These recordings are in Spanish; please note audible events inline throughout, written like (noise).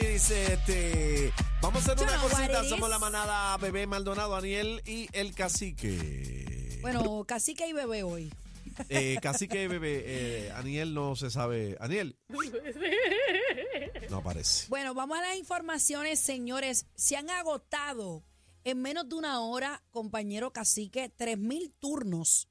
dice, este, vamos a hacer una what cosita, it somos la manada Bebé Maldonado, Daniel y el cacique. Bueno, cacique y bebé hoy. Eh, cacique Bebé, eh, Aniel no se sabe. Aniel. No aparece. Bueno, vamos a las informaciones, señores. Se han agotado en menos de una hora, compañero cacique, tres mil turnos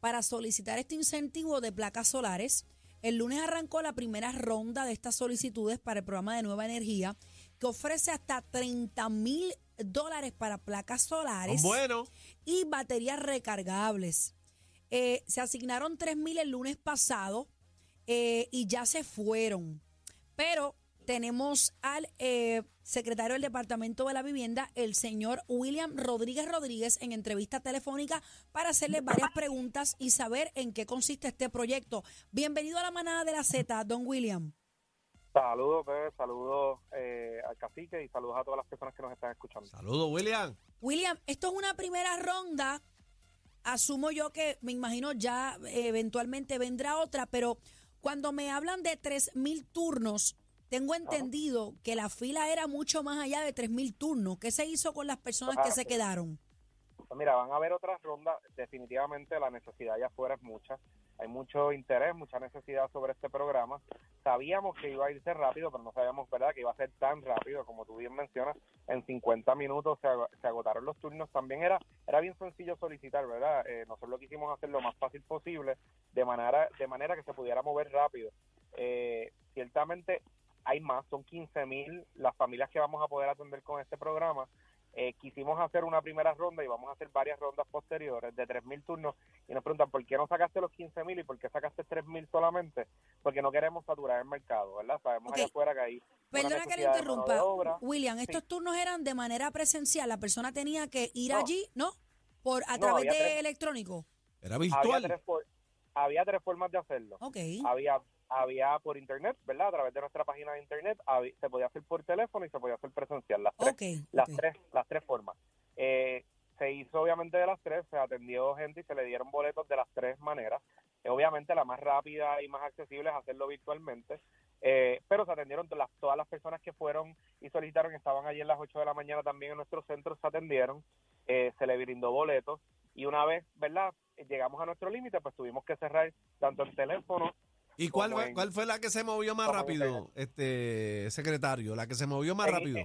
para solicitar este incentivo de placas solares. El lunes arrancó la primera ronda de estas solicitudes para el programa de Nueva Energía, que ofrece hasta 30 mil dólares para placas solares Bueno, y baterías recargables. Eh, se asignaron 3 mil el lunes pasado eh, y ya se fueron. Pero tenemos al eh, secretario del Departamento de la Vivienda, el señor William Rodríguez Rodríguez, en entrevista telefónica para hacerle varias preguntas y saber en qué consiste este proyecto. Bienvenido a la manada de la Z, don William. Saludos, Pepe, saludos eh, al cacique y saludos a todas las personas que nos están escuchando. saludos, William. William, esto es una primera ronda. Asumo yo que me imagino ya eh, eventualmente vendrá otra, pero cuando me hablan de 3.000 turnos, tengo entendido que la fila era mucho más allá de 3.000 turnos. ¿Qué se hizo con las personas que se quedaron? Pues mira, van a haber otras rondas. Definitivamente la necesidad allá afuera es mucha. Hay mucho interés, mucha necesidad sobre este programa. Sabíamos que iba a irse rápido, pero no sabíamos, ¿verdad?, que iba a ser tan rápido, como tú bien mencionas. En 50 minutos se, ag- se agotaron los turnos. También era era bien sencillo solicitar, ¿verdad? Eh, nosotros lo quisimos hacer lo más fácil posible, de manera, de manera que se pudiera mover rápido. Eh, ciertamente hay más, son 15 mil las familias que vamos a poder atender con este programa. Eh, quisimos hacer una primera ronda y vamos a hacer varias rondas posteriores de 3 mil turnos y nos preguntan por qué no sacaste los 15 mil y por qué sacaste 3 mil solamente, porque no queremos saturar el mercado, ¿verdad? Sabemos allá afuera que hay una Perdona que le interrumpa. William, estos turnos eran de manera presencial. La persona tenía que ir No. allí, ¿no? Por, a No, través de tres. electrónico. Era Había virtual. tres, había tres formas de hacerlo. Ok. había había por internet, ¿verdad? A través de nuestra página de internet se podía hacer por teléfono y se podía hacer presencial, las tres, las tres, las tres formas. Eh, se hizo obviamente de las tres, se atendió gente y se le dieron boletos de las tres maneras. Eh, obviamente la más rápida y más accesible es hacerlo virtualmente, eh, pero se atendieron todas las, todas las personas que fueron y solicitaron, estaban allí en las 8 de la mañana también en nuestro centro, se atendieron, eh, se le brindó boletos y una vez, ¿verdad? Llegamos a nuestro límite, pues tuvimos que cerrar tanto el teléfono ¿Y cuál, en- cuál fue la que se movió más rápido, este secretario? La que se movió más En- rápido.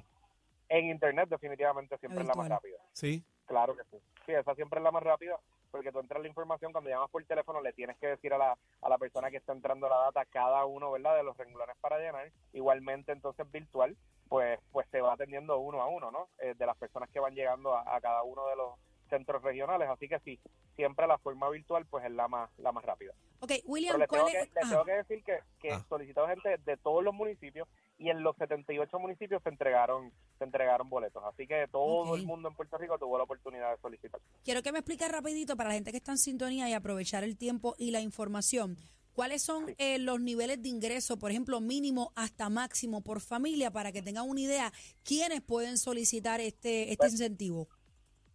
En internet definitivamente siempre es la más rápida. Sí. Claro que sí. Sí, esa siempre es la más rápida porque tú entras la información cuando llamas por teléfono le tienes que decir a la, a la persona que está entrando la data cada uno, ¿verdad? De los renglones para llenar. Igualmente entonces virtual, pues pues se va atendiendo uno a uno, ¿no? Eh, de las personas que van llegando a, a cada uno de los centros regionales. Así que sí, siempre la forma virtual pues es la más la más rápida. Ok, William, les tengo, ¿cuál que, es? les Ajá. tengo que decir que, que Ah. solicitó gente de todos los municipios y en los 78 municipios se entregaron se entregaron boletos. Así que todo el mundo en Puerto Rico tuvo la oportunidad de solicitar. Quiero que me expliques rapidito para la gente que está en sintonía y aprovechar el tiempo y la información. ¿Cuáles son Sí. eh, los niveles de ingreso, por ejemplo, mínimo hasta máximo por familia, para que tengan una idea quiénes pueden solicitar este, este Pues, incentivo?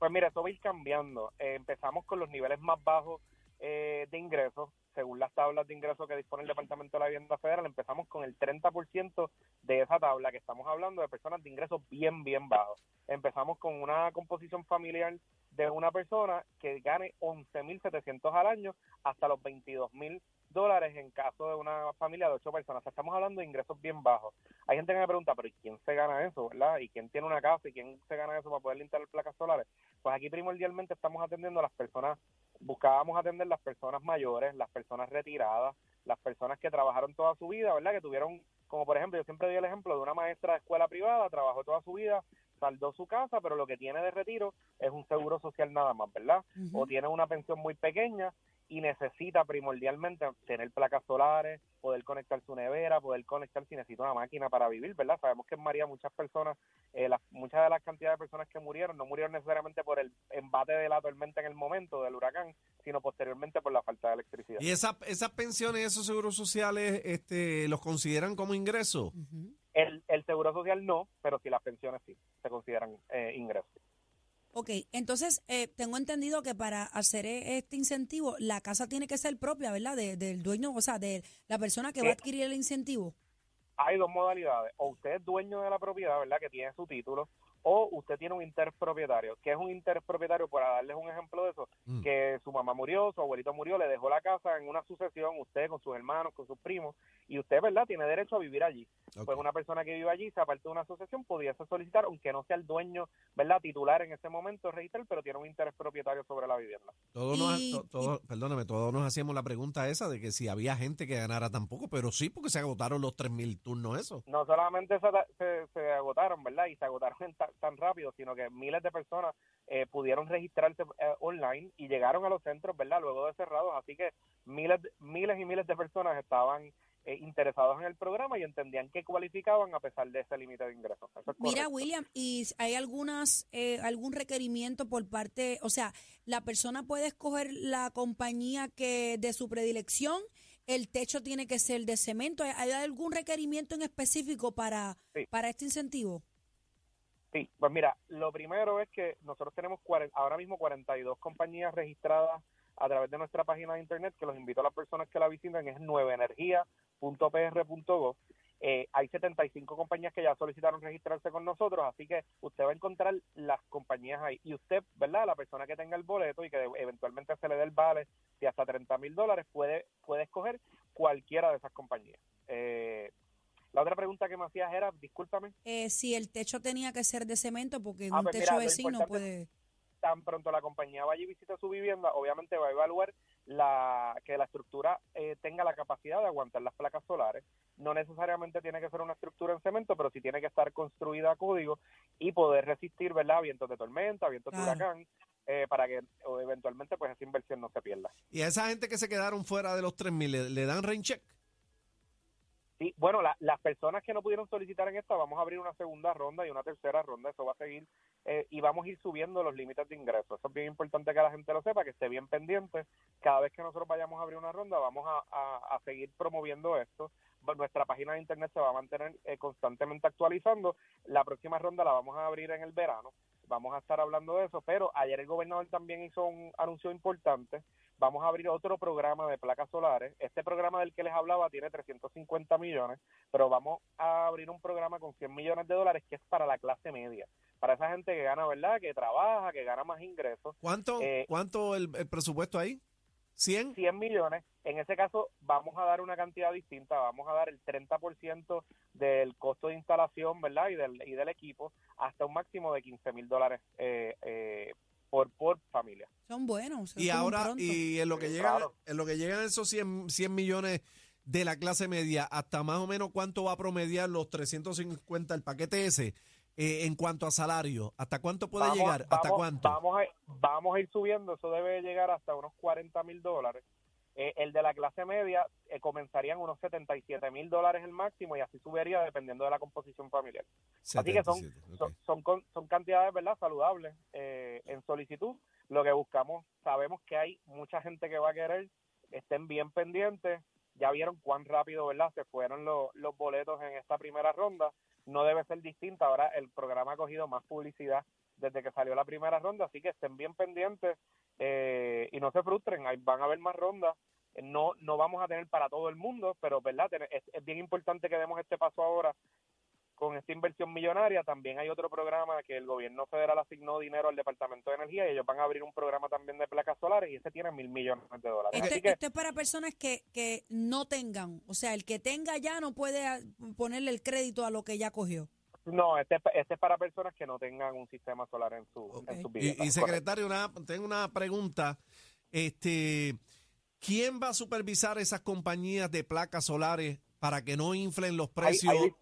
Pues mira, eso va a ir cambiando. Eh, empezamos con los niveles más bajos eh, de ingresos, según las tablas de ingresos que dispone el Departamento de la Vivienda Federal, empezamos con el 30% de esa tabla, que estamos hablando de personas de ingresos bien, bien bajos. Empezamos con una composición familiar de una persona que gane 11.700 al año hasta los 22.000 dólares en caso de una familia de ocho personas. O sea, estamos hablando de ingresos bien bajos. Hay gente que me pregunta, pero ¿y quién se gana eso, verdad? ¿Y quién tiene una casa y quién se gana eso para poder instalar placas solares? Pues aquí primordialmente estamos atendiendo a las personas, buscábamos atender las personas mayores, las personas retiradas, las personas que trabajaron toda su vida, ¿verdad? Que tuvieron, como por ejemplo, yo siempre doy el ejemplo de una maestra de escuela privada, trabajó toda su vida, saldó su casa, pero lo que tiene de retiro es un seguro social nada más, ¿verdad? O tiene una pensión muy pequeña y necesita primordialmente tener placas solares, poder conectar su nevera, poder conectar si necesita una máquina para vivir, ¿verdad? Sabemos que en María muchas personas, eh, las, muchas de las cantidades de personas que murieron no murieron necesariamente por el embate de la tormenta en el momento del huracán, sino posteriormente por la falta de electricidad. ¿Y esa- esas pensiones, esos seguros sociales, este, los consideran como ingreso? Ujú. El, el seguro social no, pero sí las pensiones sí se consideran eh, ingresos. Ok, entonces eh, tengo entendido que para hacer e- este incentivo, la casa tiene que ser propia, ¿verdad? De- del dueño, o sea, de la persona que va a Sí. adquirir el incentivo. hay dos modalidades. O usted es dueño de la propiedad, ¿verdad? Que tiene su título, o usted tiene un interpropietario. ¿Qué es un interpropietario? Para darles un ejemplo de eso, Mm. que su mamá murió, su abuelito murió, le dejó la casa en una sucesión, usted con sus hermanos, con sus primos, y usted, ¿verdad? Tiene derecho a vivir allí. Pues una persona que vive allí, se aparte de una asociación, pudiese solicitar, aunque no sea el dueño, ¿verdad? Titular en ese momento, registrar, pero tiene un interés propietario sobre la vivienda. Todos nos, to- todos- perdóname, todos nos hacíamos la pregunta esa de que si había gente que ganara tampoco, pero sí, porque se agotaron los 3.000 turnos eso. no solamente se, se, se agotaron, ¿verdad? Y se agotaron (laughs) en tan rápido, sino que miles de personas eh, pudieron registrarse eh, online y llegaron a los centros, ¿verdad? Luego de cerrados, así que miles, miles y miles de personas estaban eh, interesados en el programa y entendían que cualificaban a pesar de ese límite de ingresos. Eso es Mira. William, ¿y hay algunas eh, algún requerimiento por parte, o sea, la persona puede escoger la compañía que de su predilección, el techo tiene que ser de cemento, ¿hay, hay algún requerimiento en específico para, Sí. para este incentivo? Sí, pues mira, lo primero es que nosotros tenemos ahora mismo 42 compañías registradas a través de nuestra página de internet, que los invito a las personas que la visiten, es nuevenergia.pr.gov. Eh, hay 75 compañías que ya solicitaron registrarse con nosotros, así que usted va a encontrar las compañías ahí. Y usted, ¿verdad? La persona que tenga el boleto y que eventualmente se le dé el vale de hasta 30 mil dólares, puede, puede escoger cualquiera de esas compañías. Eh, la otra pregunta que me hacías era, discúlpame. Eh, si el techo tenía que ser de cemento, porque en Ah, un pues techo mira, vecino puede... tan pronto la compañía vaya y visite su vivienda, obviamente va a evaluar la que la estructura eh, tenga la capacidad de aguantar las placas solares. No necesariamente tiene que ser una estructura en cemento, pero sí tiene que estar construida a código y poder resistir, ¿verdad? Vientos de tormenta, vientos Claro. de huracán, eh, para que o, eventualmente pues esa inversión no se pierda. Y a esa gente que se quedaron fuera de los 3.000, ¿le, le dan rain check? Sí, bueno, la- las personas que no pudieron solicitar en esta, vamos a abrir una segunda ronda y una tercera ronda, eso va a seguir eh, y vamos a ir subiendo los límites de ingresos. Eso es bien importante que la gente lo sepa, que esté bien pendiente. Cada vez que nosotros vayamos a abrir una ronda, vamos a, a- a seguir promoviendo esto. Bu- Nuestra página de internet se va a mantener eh, constantemente actualizando. La próxima ronda la vamos a abrir en el verano. Vamos a estar hablando de eso, pero ayer el gobernador también hizo un anuncio importante. Vamos a abrir otro programa de placas solares. Este programa del que les hablaba tiene 350 millones, pero vamos a abrir un programa con 100 millones de dólares que es para la clase media, para esa gente que gana, ¿verdad? Que trabaja, que gana más ingresos. ¿Cuánto, Eh, cuánto el, el presupuesto ahí? ¿100? 100 millones. En ese caso vamos a dar una cantidad distinta, vamos a dar el 30% del costo de instalación, ¿verdad? Y del, y del equipo hasta un máximo de 15 mil dólares eh, eh, por, por familia. Son buenos. Y ahora, pronto. y en lo que Sí, llegan, claro. en lo que llegan esos 100, 100 millones de la clase media, hasta más o menos cuánto va a promediar los 350 el paquete ese eh, en cuanto a salario, hasta cuánto puede Vamos- llegar, hasta vamos- cuánto. Vamos a, vamos a ir subiendo, eso debe llegar hasta unos 40 mil dólares. Eh, el de la clase media eh, comenzarían unos 77 mil dólares el máximo y así subiría dependiendo de la composición familiar. Así que son, 77, ok. son, son, con- son cantidades verdad saludables eh, en solicitud. Lo que buscamos, sabemos que hay mucha gente que va a querer, estén bien pendientes. Ya vieron cuán rápido verdad se fueron los, los boletos en esta primera ronda. No debe ser distinta. Ahora el programa ha cogido más publicidad desde que salió la primera ronda, así que estén bien pendientes eh, y no se frustren. Ahí van a haber más rondas. Eh, No, no vamos a tener para todo el mundo, pero verdad es, es bien importante que demos este paso ahora con esta inversión millonaria. También hay otro programa que el gobierno federal asignó dinero al Departamento de Energía y ellos van a abrir un programa también de placas solares y ese tiene mil millones de dólares. Este, Así que esto es para personas que, que no tengan, o sea, el que tenga ya no puede ponerle el crédito a lo que ya cogió. No, este, este es para personas que no tengan un sistema solar en su, en Y, viviendas. y, secretario, una, tengo una pregunta. Este, ¿Quién va a supervisar esas compañías de placas solares para que no inflen los precios? hay,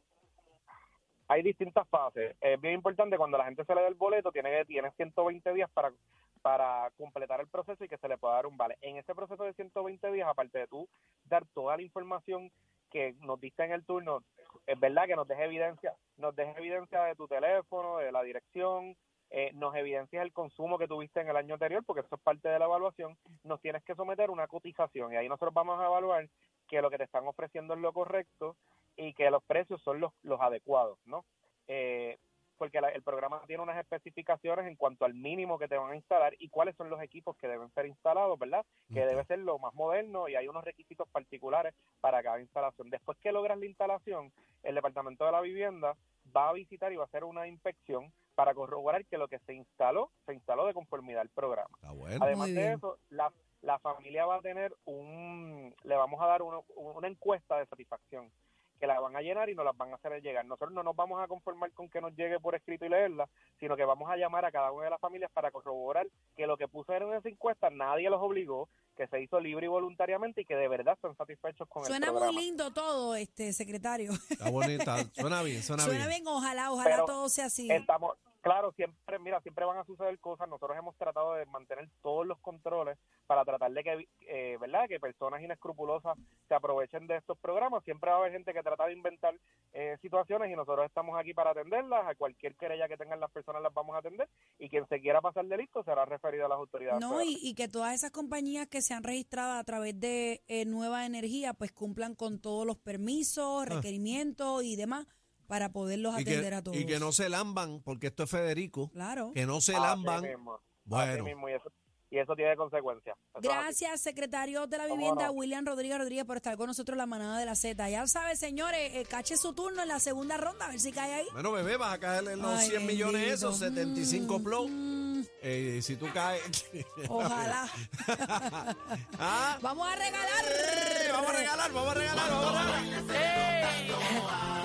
hay distintas fases. Es bien importante cuando la gente se le dé el boleto, tiene que tiene 120 días para para completar el proceso y que se le pueda dar un vale. En ese proceso de 120 días, aparte de tú dar toda la información que nos diste en el turno, es verdad que nos deje evidencia, nos deje evidencia de tu teléfono, de la dirección, eh, nos evidencias el consumo que tuviste en el año anterior, porque eso es parte de la evaluación, nos tienes que someter una cotización y ahí nosotros vamos a evaluar que lo que te están ofreciendo es lo correcto y que los precios son los, los adecuados, ¿no? Eh, porque la- el programa tiene unas especificaciones en cuanto al mínimo que te van a instalar y cuáles son los equipos que deben ser instalados, ¿verdad? Que debe ser lo más moderno y hay unos requisitos particulares para cada instalación. Después que logras la instalación, el Departamento de la Vivienda va a visitar y va a hacer una inspección para corroborar que lo que se instaló, se instaló de conformidad al programa. Está bueno. Además de eso, la, la familia va a tener un, le vamos a dar uno- una encuesta de satisfacción que la van a llenar y nos las van a hacer llegar. Nosotros no nos vamos a conformar con que nos llegue por escrito y leerla, sino que vamos a llamar a cada una de las familias para corroborar que lo que pusieron en esa encuesta nadie los obligó, que se hizo libre y voluntariamente y que de verdad están satisfechos con Suena el muy programa. lindo todo, este secretario. Está bonita. (laughs) Suena bien, suena, Suena bien. bien, ojalá, ojalá Pero todo sea así. Estamos, claro, siempre, mira, siempre van a suceder cosas. Nosotros hemos tratado de mantener todos los controles para tratar de que, eh, ¿verdad? Que personas inescrupulosas se aprovechen de estos programas. Siempre va a haber gente que trata de inventar eh, situaciones y nosotros estamos aquí para atenderlas. A cualquier querella que tengan las personas las vamos a atender y quien se quiera pasar de listo será referido a las autoridades. No, y, y que todas esas compañías que se han registrado a través de eh, Nueva Energía, pues cumplan con todos los permisos, requerimientos y demás para poderlos Ah. Y atender que, a todos. y que no se lamban, porque esto es Federico. Claro. Que no se lamban. mismo, Bueno. mismo, y, eso, y eso tiene consecuencias. Gracias, secretario de la ¿Cómo Vivienda, no? William Rodríguez Rodríguez, por estar con nosotros en la manada de la Z. Ya sabe, señores, eh, cache su turno en la segunda ronda, a ver si cae ahí. Bueno, bebé, vas a caerle en los Ay, 100 millones esos, 75 plus. Mm, eh, si tú caes. (laughs) Ojalá. (laughs) ¿Ah? Vamos a regalar. Eh, vamos a regalar, vamos a regalar, vamos a regalar. Ey,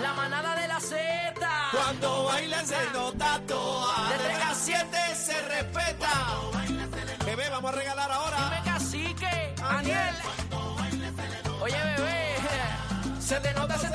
la manada de la Z. Cuando bailan se nota toda. De 3 a 7 se respeta. Bebé, vamos a regalar ahora. Dime cacique, Aniel. Oye, bebé. Se te nota, se te